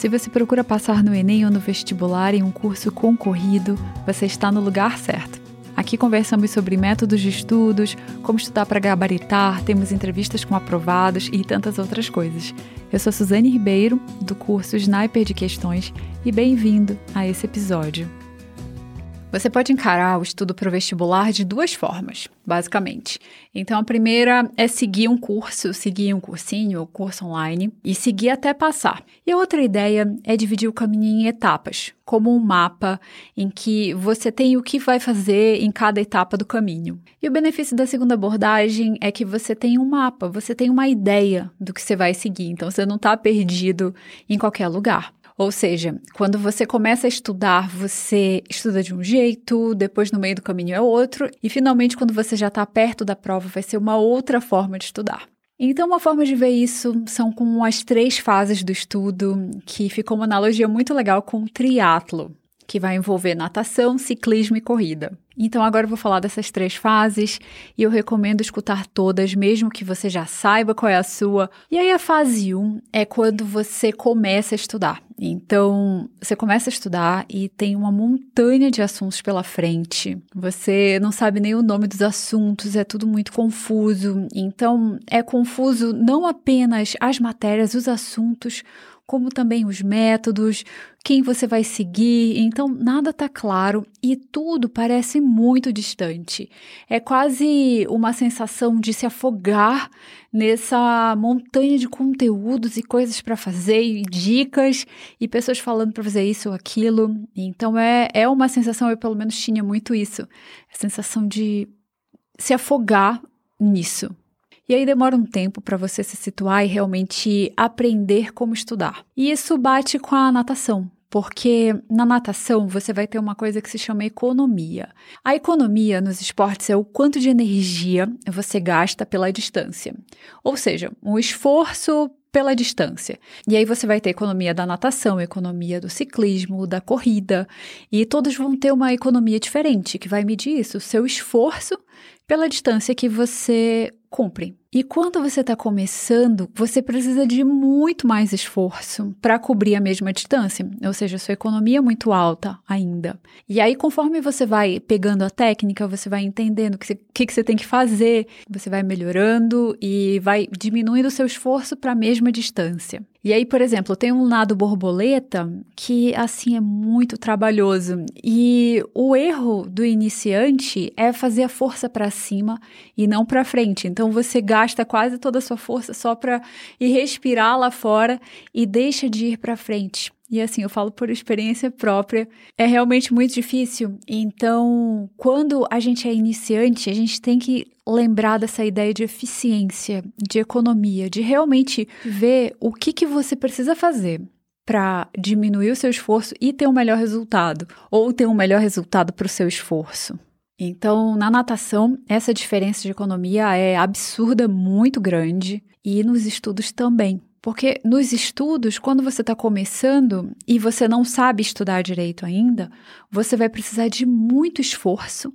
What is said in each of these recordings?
Se você procura passar no Enem ou no vestibular em um curso concorrido, você está no lugar certo. Aqui conversamos sobre métodos de estudos, como estudar para gabaritar, temos entrevistas com aprovados e tantas outras coisas. Eu sou Suzane Ribeiro, do curso Sniper de Questões, e bem-vindo a esse episódio. Você pode encarar o estudo para o vestibular de duas formas, basicamente. Então, a primeira é seguir um curso, seguir um cursinho ou curso online e seguir até passar. E a outra ideia é dividir o caminho em etapas, como um mapa em que você tem o que vai fazer em cada etapa do caminho. E o benefício da segunda abordagem é que você tem um mapa, você tem uma ideia do que você vai seguir, então você não está perdido em qualquer lugar. Ou seja, quando você começa a estudar, você estuda de um jeito, depois no meio do caminho é outro, e finalmente, quando você já está perto da prova, vai ser uma outra forma de estudar. Então, uma forma de ver isso são como as três fases do estudo, que ficou uma analogia muito legal com o triatlo, que vai envolver natação, ciclismo e corrida. Então, agora eu vou falar dessas três fases e eu recomendo escutar todas, mesmo que você já saiba qual é a sua. E aí, a fase 1 é quando você começa a estudar. Então, você começa a estudar e tem uma montanha de assuntos pela frente. Você não sabe nem o nome dos assuntos, é tudo muito confuso. Então, é confuso não apenas as matérias, os assuntos, como também os métodos, quem você vai seguir. Então, nada está claro e tudo parece muito distante. É quase uma sensação de se afogar nessa montanha de conteúdos e coisas para fazer, e dicas e pessoas falando para fazer isso ou aquilo. Então, é, é uma sensação, eu pelo menos tinha muito isso, a sensação de se afogar nisso. E aí demora um tempo para você se situar e realmente aprender como estudar. E isso bate com a natação, porque na natação você vai ter uma coisa que se chama economia. A economia nos esportes é o quanto de energia você gasta pela distância. Ou seja, um esforço pela distância. E aí você vai ter economia da natação, economia do ciclismo, da corrida, e todos vão ter uma economia diferente, que vai medir isso, o seu esforço pela distância que você cumpre. E quando você está começando, você precisa de muito mais esforço para cobrir a mesma distância, ou seja, sua economia é muito alta ainda. E aí, conforme você vai pegando a técnica, você vai entendendo o que, que, que você tem que fazer, você vai melhorando e vai diminuindo o seu esforço para a mesma distância. E aí, por exemplo, tem um lado borboleta que, assim, é muito trabalhoso. E o erro do iniciante é fazer a força para cima e não para frente. Então, você gasta quase toda a sua força só para ir respirar lá fora e deixa de ir para frente. E assim, eu falo por experiência própria, é realmente muito difícil. Então, quando a gente é iniciante, a gente tem que lembrar dessa ideia de eficiência, de economia, de realmente ver o que, que você precisa fazer para diminuir o seu esforço e ter um melhor resultado, ou ter um melhor resultado para o seu esforço. Então, na natação, essa diferença de economia é absurda, muito grande, e nos estudos também. Porque nos estudos, quando você está começando e você não sabe estudar direito ainda, você vai precisar de muito esforço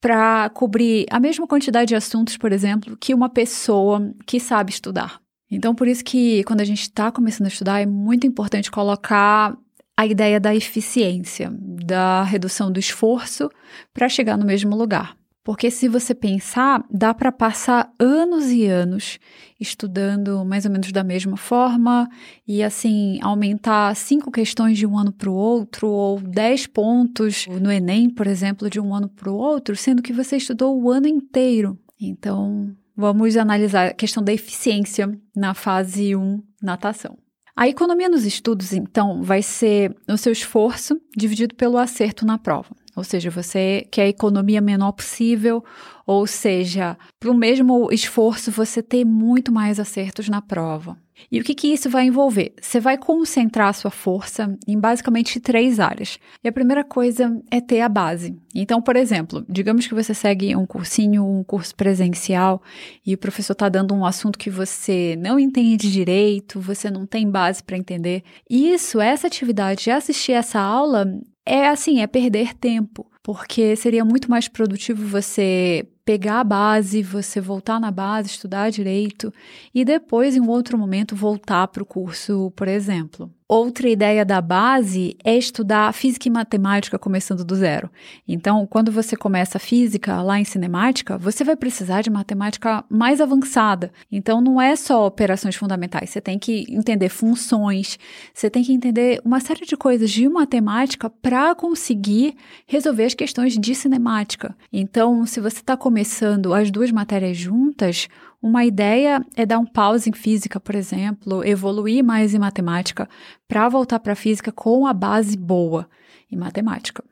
para cobrir a mesma quantidade de assuntos, por exemplo, que uma pessoa que sabe estudar. Então, por isso que quando a gente está começando a estudar, é muito importante colocar a ideia da eficiência, da redução do esforço para chegar no mesmo lugar. Porque se você pensar, dá para passar anos e anos estudando mais ou menos da mesma forma e assim aumentar cinco questões de um ano para o outro ou dez pontos no Enem, por exemplo, de um ano para o outro, sendo que você estudou o ano inteiro. Então, vamos analisar a questão da eficiência na fase 1, natação. A economia nos estudos, então, vai ser o seu esforço dividido pelo acerto na prova. Ou seja, você quer a economia menor possível, ou seja, para o mesmo esforço você ter muito mais acertos na prova. E o que, que isso vai envolver? Você vai concentrar a sua força em basicamente três áreas. E a primeira coisa é ter a base. Então, por exemplo, digamos que você segue um cursinho, um curso presencial, e o professor está dando um assunto que você não entende direito, você não tem base para entender. Isso, essa atividade de assistir essa aula, é assim, é perder tempo, porque seria muito mais produtivo você pegar a base, você voltar na base, estudar direito e depois, em um outro momento, voltar para o curso, por exemplo. Outra ideia da base é estudar física e matemática começando do zero. Então, quando você começa física lá em cinemática, você vai precisar de matemática mais avançada. Então, não é só operações fundamentais, você tem que entender funções, você tem que entender uma série de coisas de matemática para conseguir resolver as questões de cinemática. Então, se você está começando as duas matérias juntas, uma ideia é dar um pause em física, por exemplo, evoluir mais em matemática, para voltar para física com a base boa em matemática.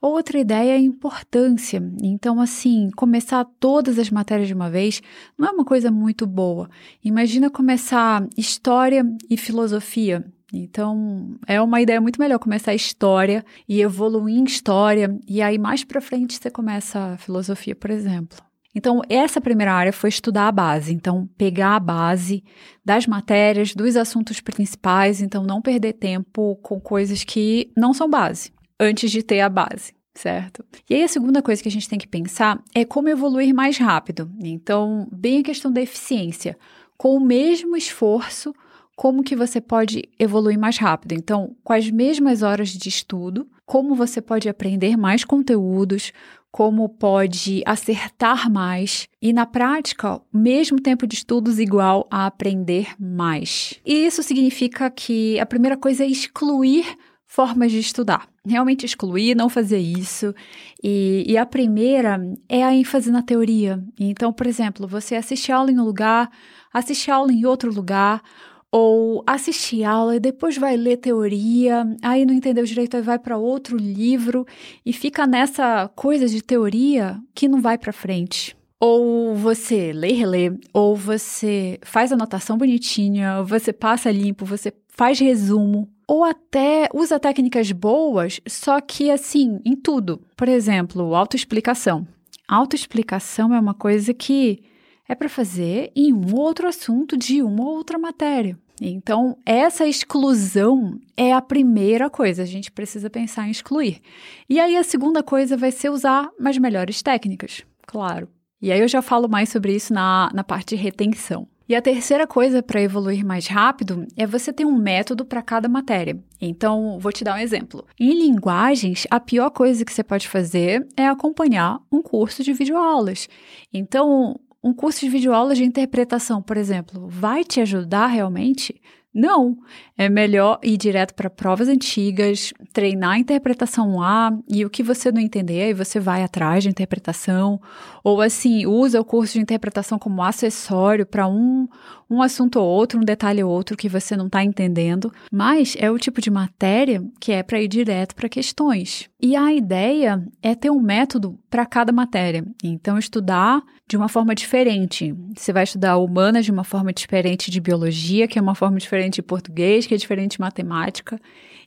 Outra ideia é importância. Então, assim, começar todas as matérias de uma vez não é uma coisa muito boa. Imagina começar história e filosofia. Então, é uma ideia muito melhor começar história e evoluir em história, e aí mais para frente você começa a filosofia, por exemplo. Então, essa primeira área foi estudar a base. Então, pegar a base das matérias, dos assuntos principais. Então, não perder tempo com coisas que não são base, antes de ter a base, certo? E aí, a segunda coisa que a gente tem que pensar é como evoluir mais rápido. Então, bem a questão da eficiência. Com o mesmo esforço, como que você pode evoluir mais rápido? Então, com as mesmas horas de estudo, como você pode aprender mais conteúdos, como pode acertar mais e, na prática, mesmo tempo de estudos igual a aprender mais. E isso significa que a primeira coisa é excluir formas de estudar. Realmente excluir, não fazer isso. E, e, a primeira é a ênfase na teoria. Então, por exemplo, você assiste aula em um lugar, assiste aula em outro lugar, ou assistir aula e depois vai ler teoria, aí não entendeu direito, aí vai para outro livro e fica nessa coisa de teoria que não vai para frente. Ou você lê e relê, ou você faz anotação bonitinha, você passa limpo, você faz resumo, ou até usa técnicas boas, só que assim, em tudo. Por exemplo, autoexplicação. Autoexplicação é uma coisa que é para fazer em um outro assunto de uma outra matéria. Então, essa exclusão é a primeira coisa, a gente precisa pensar em excluir. E aí, a segunda coisa vai ser usar as melhores técnicas, claro. E aí, eu já falo mais sobre isso na, na parte de retenção. E a terceira coisa para evoluir mais rápido é você ter um método para cada matéria. Então, vou te dar um exemplo. Em linguagens, a pior coisa que você pode fazer é acompanhar um curso de videoaulas. Então, um curso de videoaulas de interpretação, por exemplo, vai te ajudar realmente? Não, é melhor ir direto para provas antigas, treinar a interpretação A e o que você não entender, aí você vai atrás de interpretação, ou assim, usa o curso de interpretação como acessório para um, um assunto ou outro, um detalhe ou outro que você não está entendendo, mas é o tipo de matéria que é para ir direto para questões. E a ideia é ter um método para cada matéria. Então, estudar de uma forma diferente. Você vai estudar humanas de uma forma diferente de biologia, que é uma forma diferente de português, que é diferente de matemática.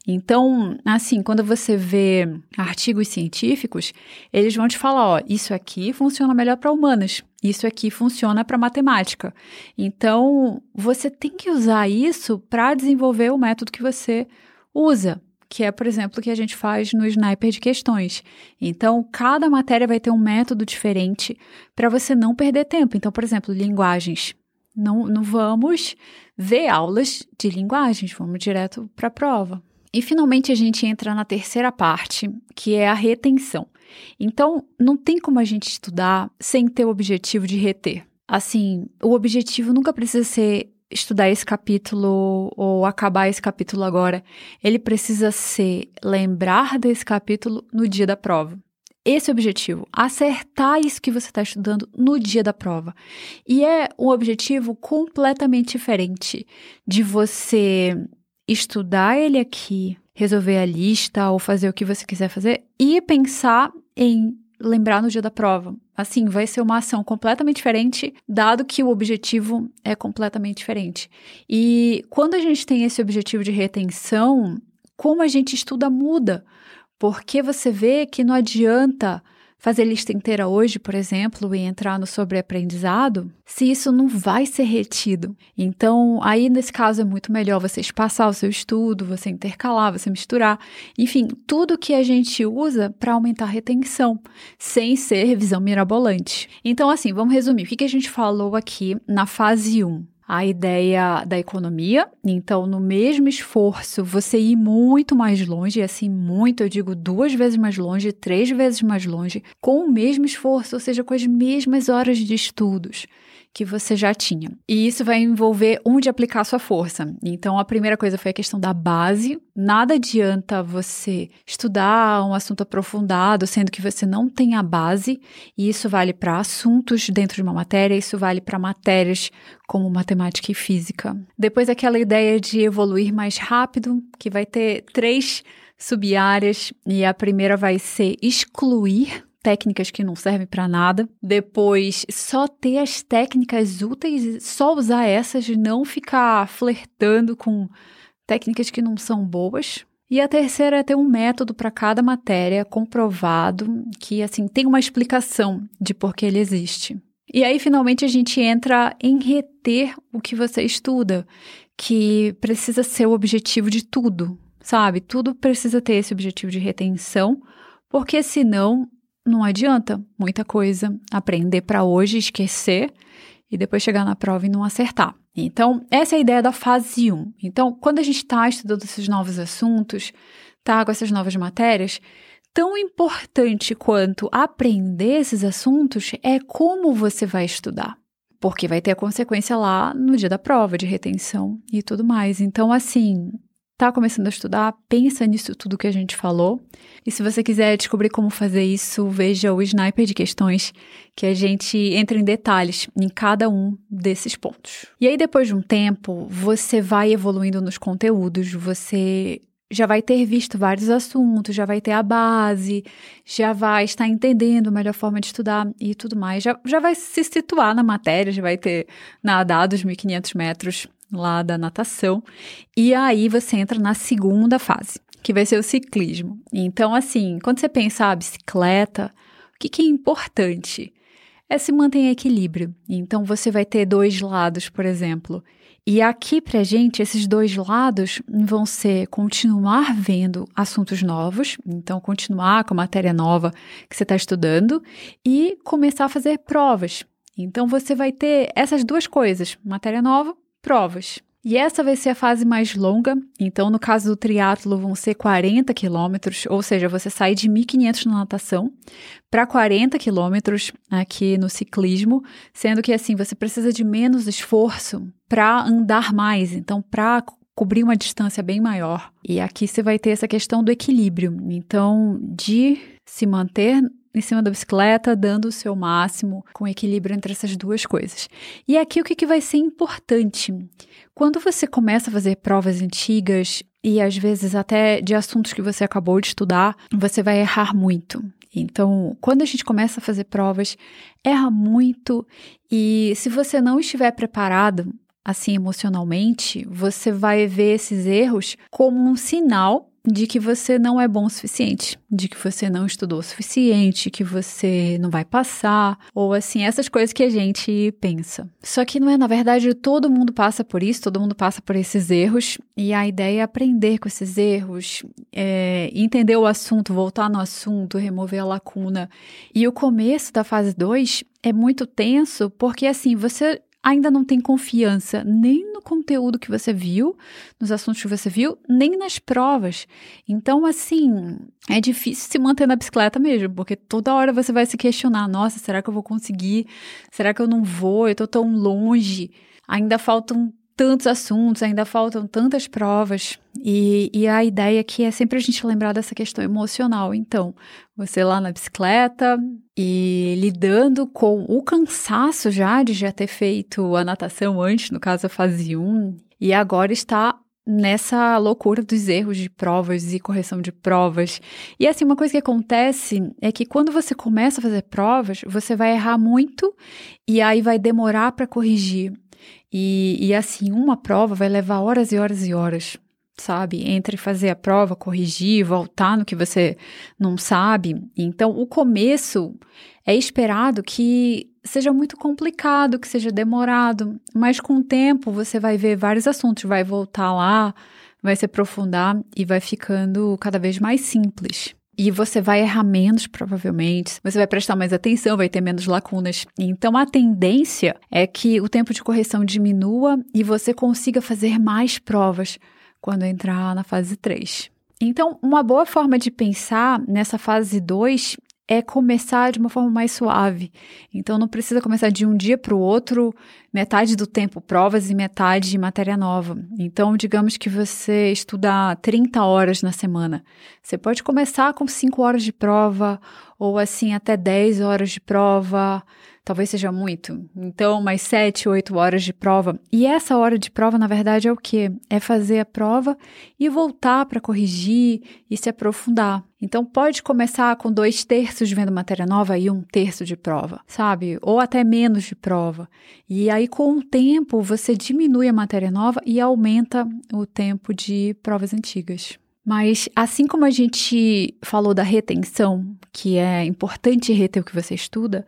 Então, assim, quando você vê artigos científicos, eles vão te falar, ó, isso aqui funciona melhor para humanas, isso aqui funciona para matemática. Então, você tem que usar isso para desenvolver o método que você usa que é, por exemplo, o que a gente faz no Sniper de questões. Então, cada matéria vai ter um método diferente para você não perder tempo. Então, por exemplo, linguagens. Não, não vamos ver aulas de linguagens, vamos direto para a prova. E finalmente a gente entra na terceira parte, que é a retenção. Então, não tem como a gente estudar sem ter o objetivo de reter. Assim, o objetivo nunca precisa ser estudar esse capítulo ou acabar esse capítulo agora. Ele precisa ser lembrar desse capítulo no dia da prova. Esse é o objetivo, acertar isso que você está estudando no dia da prova. E é um objetivo completamente diferente de você estudar ele aqui, resolver a lista ou fazer o que você quiser fazer e pensar em lembrar no dia da prova. Assim, vai ser uma ação completamente diferente, dado que o objetivo é completamente diferente. E quando a gente tem esse objetivo de retenção, como a gente estuda muda, porque você vê que não adianta fazer lista inteira hoje, por exemplo, e entrar no sobreaprendizado, se isso não vai ser retido. Então, aí nesse caso é muito melhor você espaçar o seu estudo, você intercalar, você misturar, enfim, tudo que a gente usa para aumentar a retenção, sem ser revisão mirabolante. Então, assim, vamos resumir. O que a gente falou aqui na fase 1? A ideia da economia. Então, no mesmo esforço, você ir muito mais longe, assim, muito, eu digo duas vezes mais longe, três vezes mais longe, com o mesmo esforço, ou seja, com as mesmas horas de estudos que você já tinha. E isso vai envolver onde aplicar sua força. Então, a primeira coisa foi a questão da base. Nada adianta você estudar um assunto aprofundado, sendo que você não tem a base, e isso vale para assuntos dentro de uma matéria, isso vale para matérias como matemática e física. Depois, aquela ideia de evoluir mais rápido, que vai ter três sub-áreas, e a primeira vai ser excluir técnicas que não servem para nada. Depois, só ter as técnicas úteis, só usar essas, não ficar flertando com técnicas que não são boas. E a terceira é ter um método para cada matéria comprovado, que assim tem uma explicação de por que ele existe. E aí finalmente a gente entra em reter o que você estuda, que precisa ser o objetivo de tudo, sabe? Tudo precisa ter esse objetivo de retenção, porque senão não adianta muita coisa aprender para hoje, esquecer e depois chegar na prova e não acertar. Então, essa é a ideia da fase 1. Então, quando a gente está estudando esses novos assuntos, tá com essas novas matérias, tão importante quanto aprender esses assuntos é como você vai estudar. Porque vai ter a consequência lá no dia da prova, de retenção e tudo mais. Então, assim, está começando a estudar, pensa nisso tudo que a gente falou. E se você quiser descobrir como fazer isso, veja o Sniper de Questões, que a gente entra em detalhes em cada um desses pontos. E aí, depois de um tempo, você vai evoluindo nos conteúdos, você já vai ter visto vários assuntos, já vai ter a base, já vai estar entendendo a melhor forma de estudar e tudo mais. Já, já vai se situar na matéria, já vai ter nadado os 1.500 metros lá da natação. E aí você entra na segunda fase, que vai ser o ciclismo. Então, assim, quando você pensa a bicicleta, o que, que é importante? É se manter em equilíbrio. Então, você vai ter dois lados, por exemplo. E aqui pra gente, esses dois lados vão ser continuar vendo assuntos novos, então continuar com a matéria nova que você está estudando e começar a fazer provas. Então você vai ter essas duas coisas, matéria nova provas. E essa vai ser a fase mais longa. Então, no caso do triatlo, vão ser 40 quilômetros, ou seja, você sai de 1.500 na natação para 40 quilômetros aqui no ciclismo, sendo que assim você precisa de menos esforço para andar mais. Então, para cobrir uma distância bem maior. E aqui você vai ter essa questão do equilíbrio. Então, de se manter em cima da bicicleta, dando o seu máximo, com equilíbrio entre essas duas coisas. E aqui o que, que vai ser importante? Quando você começa a fazer provas antigas, e às vezes até de assuntos que você acabou de estudar, você vai errar muito. Então, quando a gente começa a fazer provas, erra muito e se você não estiver preparado assim emocionalmente, você vai ver esses erros como um sinal de que você não é bom o suficiente, de que você não estudou o suficiente, que você não vai passar, ou assim, essas coisas que a gente pensa. Só que não é, na verdade, todo mundo passa por isso, todo mundo passa por esses erros, e a ideia é aprender com esses erros, é, entender o assunto, voltar no assunto, remover a lacuna. E o começo da fase 2 é muito tenso, porque assim, você ainda não tem confiança nem no conteúdo que você viu, nos assuntos que você viu, nem nas provas. Então, assim, é difícil se manter na bicicleta mesmo, porque toda hora você vai se questionar: nossa, será que eu vou conseguir? Será que eu não vou? Eu tô tão longe. Ainda faltam tantos assuntos, ainda faltam tantas provas. E, e, a ideia aqui é sempre a gente lembrar dessa questão emocional. Então, você lá na bicicleta e lidando com o cansaço já de já ter feito a natação antes, no caso a fase 1, e agora está nessa loucura dos erros de provas e correção de provas. E assim, uma coisa que acontece é que quando você começa a fazer provas, você vai errar muito e aí vai demorar para corrigir. E, e assim, uma prova vai levar horas e horas e horas, sabe? Entre fazer a prova, corrigir, voltar no que você não sabe. Então, o começo é esperado que seja muito complicado, que seja demorado, mas com o tempo você vai ver vários assuntos, vai voltar lá, vai se aprofundar e vai ficando cada vez mais simples. E você vai errar menos, provavelmente. Você vai prestar mais atenção, vai ter menos lacunas. Então, a tendência é que o tempo de correção diminua e você consiga fazer mais provas quando entrar na fase 3. Então, uma boa forma de pensar nessa fase 2 é começar de uma forma mais suave. Então não precisa começar de um dia para o outro, metade do tempo provas e metade matéria nova. Então, digamos que você estuda 30 horas na semana. Você pode começar com 5 horas de prova, ou assim até 10 horas de prova talvez seja muito. Então, mais 7, 8 horas de prova. E essa hora de prova, na verdade, é o quê? É fazer a prova e voltar para corrigir e se aprofundar. Então, pode começar com dois terços vendo matéria nova e um terço de prova, sabe? Ou até menos de prova. E aí, com o tempo, você diminui a matéria nova e aumenta o tempo de provas antigas. Mas assim como a gente falou da retenção, que é importante reter o que você estuda,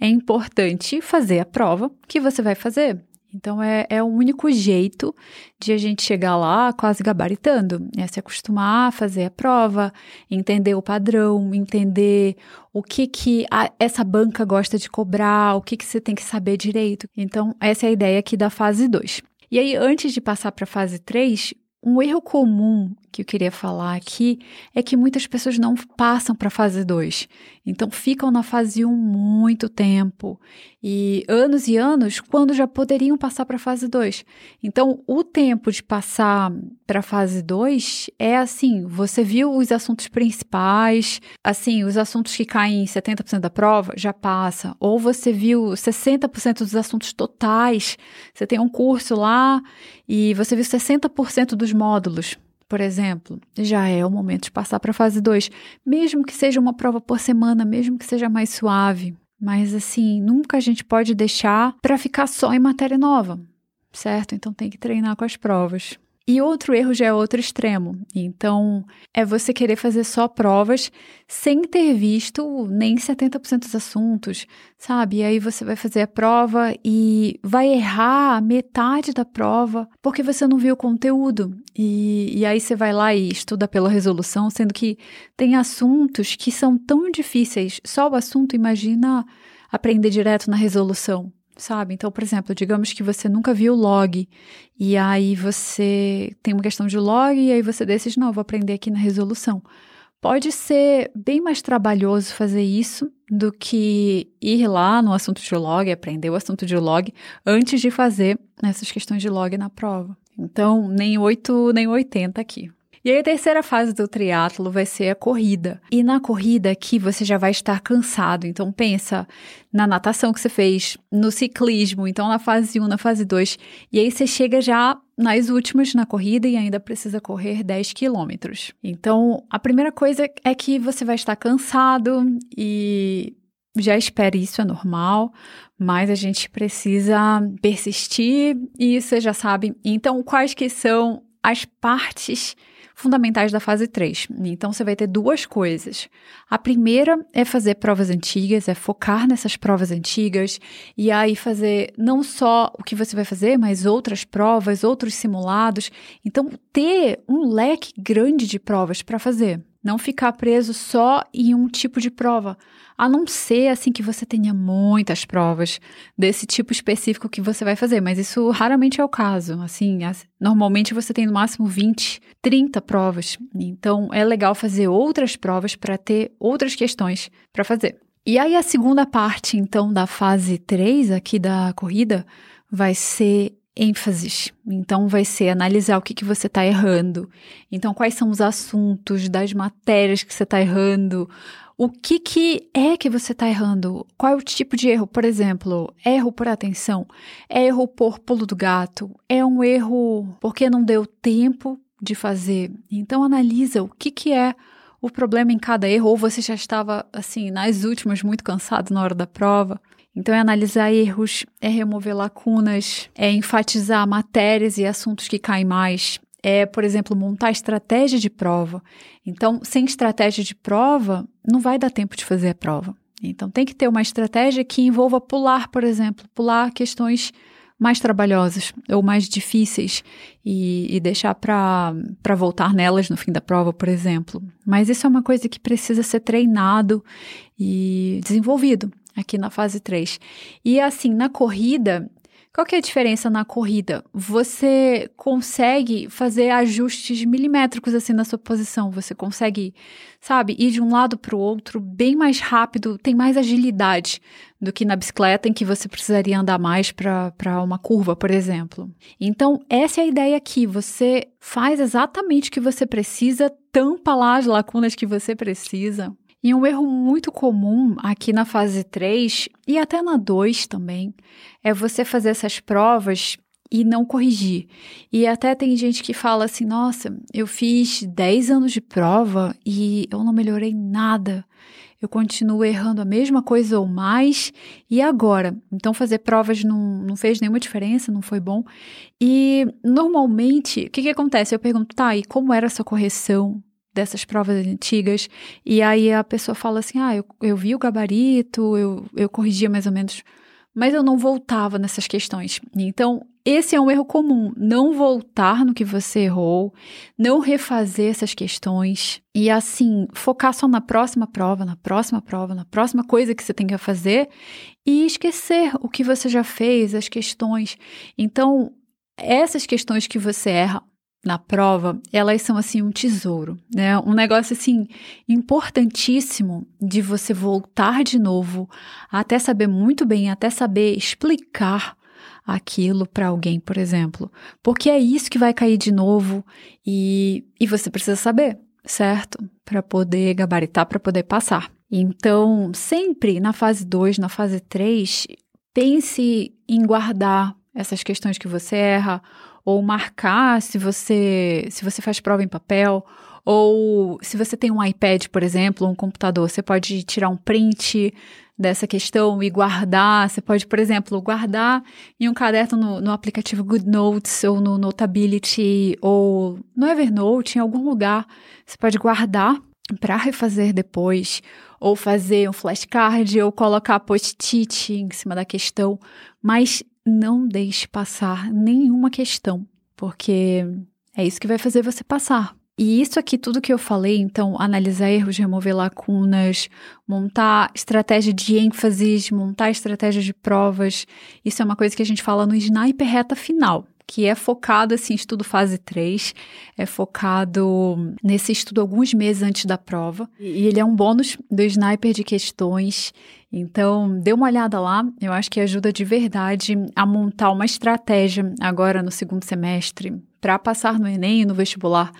é importante fazer a prova que você vai fazer. Então, é, é o único jeito de a gente chegar lá quase gabaritando. É se acostumar a fazer a prova, entender o padrão, entender o que, que a, essa banca gosta de cobrar, o que, que você tem que saber direito. Então, essa é a ideia aqui da fase 2. E aí, antes de passar para a fase 3, um erro comum que eu queria falar aqui é que muitas pessoas não passam para a fase 2. Então ficam na fase 1 um muito tempo e anos e anos quando já poderiam passar para a fase 2. Então o tempo de passar para a fase 2 é assim, você viu os assuntos principais, assim, os assuntos que caem em 70% da prova, já passa. Ou você viu 60% dos assuntos totais. Você tem um curso lá e você viu 60% dos módulos por exemplo, já é o momento de passar para a fase 2, mesmo que seja uma prova por semana, mesmo que seja mais suave. Mas assim, nunca a gente pode deixar para ficar só em matéria nova, certo? Então tem que treinar com as provas. E outro erro já é outro extremo. Então, é você querer fazer só provas sem ter visto nem 70% dos assuntos, sabe? E aí você vai fazer a prova e vai errar metade da prova porque você não viu o conteúdo. E, e aí você vai lá e estuda pela resolução, sendo que tem assuntos que são tão difíceis. Só o assunto, imagina aprender direto na resolução sabe? Então, por exemplo, digamos que você nunca viu log e aí você tem uma questão de log e aí você decide, não, vou aprender aqui na resolução. Pode ser bem mais trabalhoso fazer isso do que ir lá no assunto de log, aprender o assunto de log antes de fazer essas questões de log na prova. Então, nem 8, nem 80 aqui. E aí a terceira fase do triatlo vai ser a corrida. E na corrida aqui você já vai estar cansado. Então pensa na natação que você fez, no ciclismo, então na fase 1, na fase 2. E aí você chega já nas últimas na corrida e ainda precisa correr 10 quilômetros. Então, a primeira coisa é que você vai estar cansado e já espere isso, é normal, mas a gente precisa persistir e você já sabe. Então, quais que são as partes fundamentais da fase 3. Então você vai ter duas coisas. A primeira é fazer provas antigas, é focar nessas provas antigas e aí fazer não só o que você vai fazer, mas outras provas, outros simulados. Então ter um leque grande de provas para fazer. Não ficar preso só em um tipo de prova. A não ser assim que você tenha muitas provas desse tipo específico que você vai fazer, mas isso raramente é o caso. Assim, normalmente você tem no máximo 20, 30 provas. Então é legal fazer outras provas para ter outras questões para fazer. E aí a segunda parte então da fase 3 aqui da corrida vai ser ênfases. Então, vai ser analisar o que, que você está errando. Então, quais são os assuntos das matérias que você está errando? O que, que é que você está errando? Qual é o tipo de erro? Por exemplo, erro por atenção? É erro por pulo do gato? É um erro porque não deu tempo de fazer? Então, analisa o que, que é o problema em cada erro, ou você já estava, assim, nas últimas, muito cansado na hora da prova. Então, é analisar erros, é remover lacunas, é enfatizar matérias e assuntos que caem mais, é, por exemplo, montar estratégia de prova. Então, sem estratégia de prova, não vai dar tempo de fazer a prova. Então, tem que ter uma estratégia que envolva pular, por exemplo, pular questões mais trabalhosas ou mais difíceis e, e deixar para voltar nelas no fim da prova, por exemplo. Mas isso é uma coisa que precisa ser treinado e desenvolvido aqui na fase 3. E assim, na corrida, qual que é a diferença na corrida? Você consegue fazer ajustes milimétricos assim na sua posição. Você consegue, sabe, ir de um lado para o outro bem mais rápido, tem mais agilidade do que na bicicleta, em que você precisaria andar mais para uma curva, por exemplo. Então, essa é a ideia aqui. Você faz exatamente o que você precisa, tampa lá as lacunas que você precisa, e um erro muito comum aqui na fase 3 e até na 2 também é você fazer essas provas e não corrigir. E até tem gente que fala assim: nossa, eu fiz 10 anos de prova e eu não melhorei nada. Eu continuo errando a mesma coisa ou mais, e agora? Então, fazer provas não, não fez nenhuma diferença, não foi bom. E normalmente, o que, que acontece? Eu pergunto, tá, e como era essa correção? Dessas provas antigas, e aí a pessoa fala assim: ah, eu, eu vi o gabarito, eu, eu corrigia mais ou menos, mas eu não voltava nessas questões. Então, esse é um erro comum, não voltar no que você errou, não refazer essas questões e assim, focar só na próxima prova, na próxima prova, na próxima coisa que você tem que fazer e esquecer o que você já fez, as questões. Então, essas questões que você erra, na prova, elas são assim um tesouro, né? Um negócio assim importantíssimo de você voltar de novo, até saber muito bem, até saber explicar aquilo para alguém, por exemplo, porque é isso que vai cair de novo e, e você precisa saber, certo? Para poder gabaritar, para poder passar. Então, sempre na fase 2, na fase 3, pense em guardar essas questões que você erra ou marcar se você se você faz prova em papel, ou se você tem um iPad, por exemplo, um computador, você pode tirar um print dessa questão e guardar. Você pode, por exemplo, guardar em um caderno no, no aplicativo GoodNotes ou no Notability ou no Evernote, em algum lugar. Você pode guardar para refazer depois, ou fazer um flashcard, ou colocar post-it em cima da questão, mas não deixe passar nenhuma questão, porque é isso que vai fazer você passar. E isso aqui, tudo que eu falei, então, analisar erros, remover lacunas, montar estratégia de ênfases, montar estratégia de provas, isso é uma coisa que a gente fala no sniper reta final que é focado assim, estudo fase 3, é focado nesse estudo alguns meses antes da prova. E ele é um bônus do sniper de questões. Então, dê uma olhada lá, eu acho que ajuda de verdade a montar uma estratégia agora no segundo semestre para passar no ENEM e no vestibular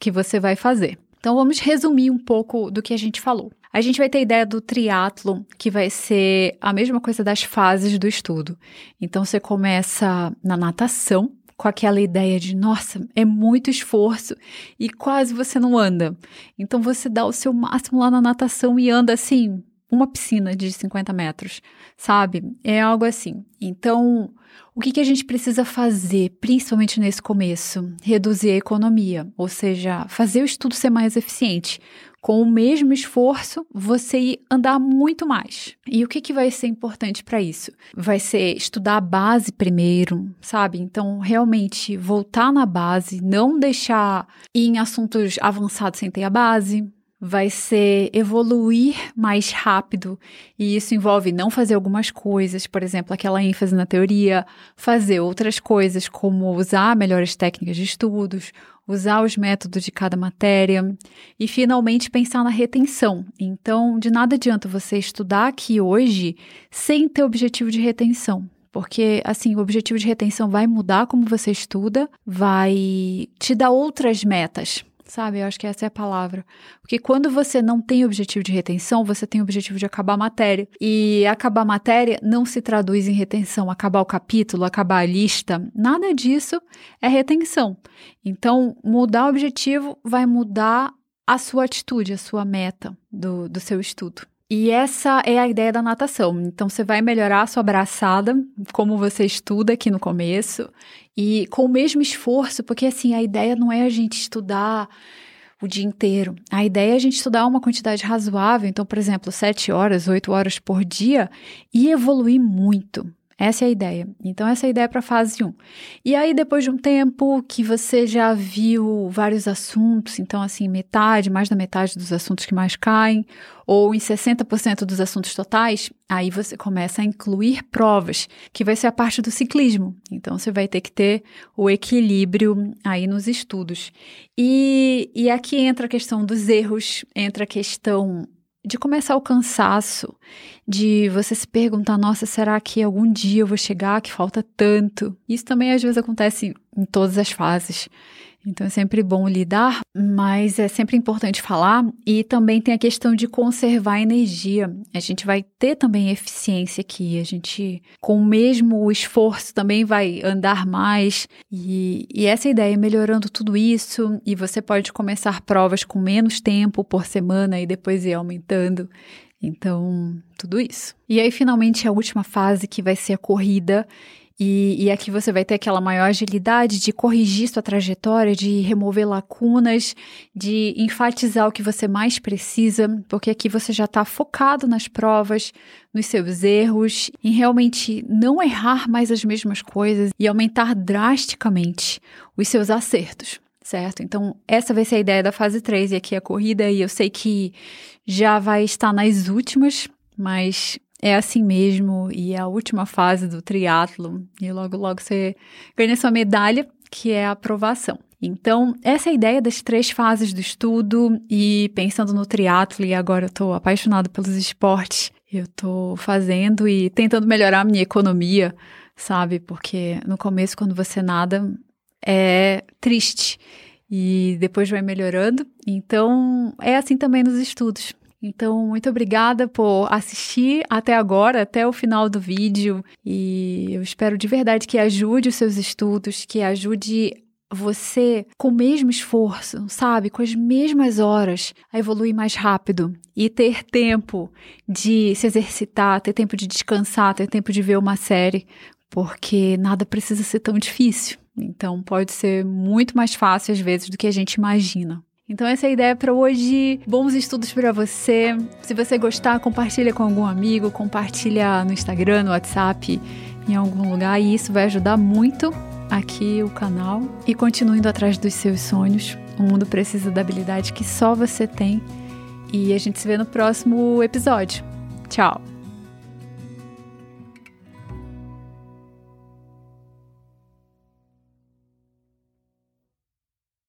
que você vai fazer. Então, vamos resumir um pouco do que a gente falou. A gente vai ter a ideia do triatlo, que vai ser a mesma coisa das fases do estudo. Então você começa na natação, com aquela ideia de, nossa, é muito esforço e quase você não anda. Então você dá o seu máximo lá na natação e anda assim, uma piscina de 50 metros, sabe? É algo assim. Então, o que, que a gente precisa fazer, principalmente nesse começo? Reduzir a economia, ou seja, fazer o estudo ser mais eficiente com o mesmo esforço, você andar muito mais. E o que, que vai ser importante para isso? Vai ser estudar a base primeiro, sabe? Então, realmente voltar na base, não deixar ir em assuntos avançados sem ter a base, vai ser evoluir mais rápido, e isso envolve não fazer algumas coisas, por exemplo, aquela ênfase na teoria, fazer outras coisas, como usar melhores técnicas de estudos, usar os métodos de cada matéria e finalmente pensar na retenção. Então, de nada adianta você estudar aqui hoje sem ter objetivo de retenção. Porque, assim, o objetivo de retenção vai mudar como você estuda, vai te dar outras metas sabe? Eu acho que essa é a palavra. Porque quando você não tem objetivo de retenção, você tem o objetivo de acabar a matéria. E acabar a matéria não se traduz em retenção, acabar o capítulo, acabar a lista, nada disso é retenção. Então, mudar o objetivo vai mudar a sua atitude, a sua meta do, do seu estudo. E essa é a ideia da natação. Então, você vai melhorar a sua braçada, como você estuda aqui no começo, e com o mesmo esforço, porque assim, a ideia não é a gente estudar o dia inteiro. A ideia é a gente estudar uma quantidade razoável, então, por exemplo, sete horas, oito horas por dia, e evoluir muito. Essa é a ideia. Então, essa é a ideia para a fase 1. E aí, depois de um tempo que você já viu vários assuntos, então, assim, metade, mais da metade dos assuntos que mais caem, ou em 60% dos assuntos totais, aí você começa a incluir provas, que vai ser a parte do ciclismo. Então, você vai ter que ter o equilíbrio aí nos estudos. E, e aqui entra a questão dos erros, entra a questão de começar o cansaço, de você se perguntar, nossa, será que algum dia eu vou chegar, que falta tanto? Isso também às vezes acontece em todas as fases. Então é sempre bom lidar, mas é sempre importante falar. E também tem a questão de conservar energia. A gente vai ter também eficiência aqui. A gente, com o mesmo esforço, também vai andar mais. E, e essa é ideia, melhorando tudo isso. E você pode começar provas com menos tempo por semana e depois ir aumentando. Então, tudo isso. E aí, finalmente, a última fase que vai ser a corrida. E, e, aqui você vai ter aquela maior agilidade de corrigir sua trajetória, de remover lacunas, de enfatizar o que você mais precisa, porque aqui você já está focado nas provas, nos seus erros, em realmente não errar mais as mesmas coisas e aumentar drasticamente os seus acertos. Certo? Então, essa vai ser a ideia da fase 3 e aqui a corrida, e eu sei que já vai estar nas últimas, mas é assim mesmo e é a última fase do triatlo e logo logo você ganha sua medalha, que é a aprovação. Então, essa é a ideia das três fases do estudo e pensando no triatlo e agora eu estou apaixonado pelos esportes, eu estou fazendo e tentando melhorar a minha economia, sabe? Porque no começo quando você nada é triste e depois vai melhorando. Então, é assim também nos estudos. Então, muito obrigada por assistir até agora, até o final do vídeo. E eu espero de verdade que ajude os seus estudos, que ajude você com o mesmo esforço, sabe, com as mesmas horas, a evoluir mais rápido e ter tempo de se exercitar, ter tempo de descansar, ter tempo de ver uma série, porque nada precisa ser tão difícil. Então pode ser muito mais fácil às vezes do que a gente imagina. Então essa é a ideia para hoje. Bons estudos para você. Se você gostar, compartilha com algum amigo, compartilha no Instagram, no WhatsApp, em algum lugar e isso vai ajudar muito aqui o canal. E continue indo atrás dos seus sonhos. O mundo precisa da habilidade que só você tem. E a gente se vê no próximo episódio. Tchau.